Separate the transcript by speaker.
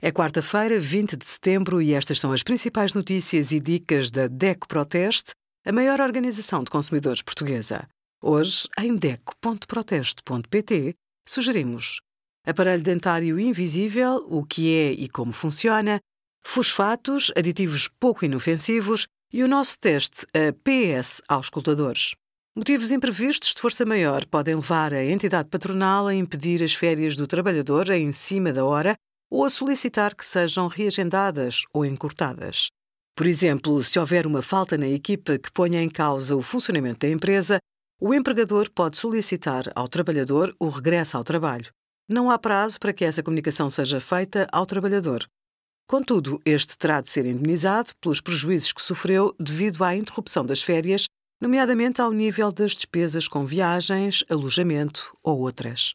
Speaker 1: É quarta-feira, 20 de setembro, e estas são as principais notícias e dicas da DECO Proteste, a maior organização de consumidores portuguesa. Hoje, em DECO.proteste.pt, sugerimos aparelho dentário invisível, o que é e como funciona, fosfatos, aditivos pouco inofensivos e o nosso teste a PS aos escutadores. Motivos imprevistos de força maior podem levar a entidade patronal a impedir as férias do trabalhador em cima da hora ou a solicitar que sejam reagendadas ou encurtadas. Por exemplo, se houver uma falta na equipa que ponha em causa o funcionamento da empresa, o empregador pode solicitar ao trabalhador o regresso ao trabalho. Não há prazo para que essa comunicação seja feita ao trabalhador. Contudo, este terá de ser indemnizado pelos prejuízos que sofreu devido à interrupção das férias, nomeadamente ao nível das despesas com viagens, alojamento ou outras.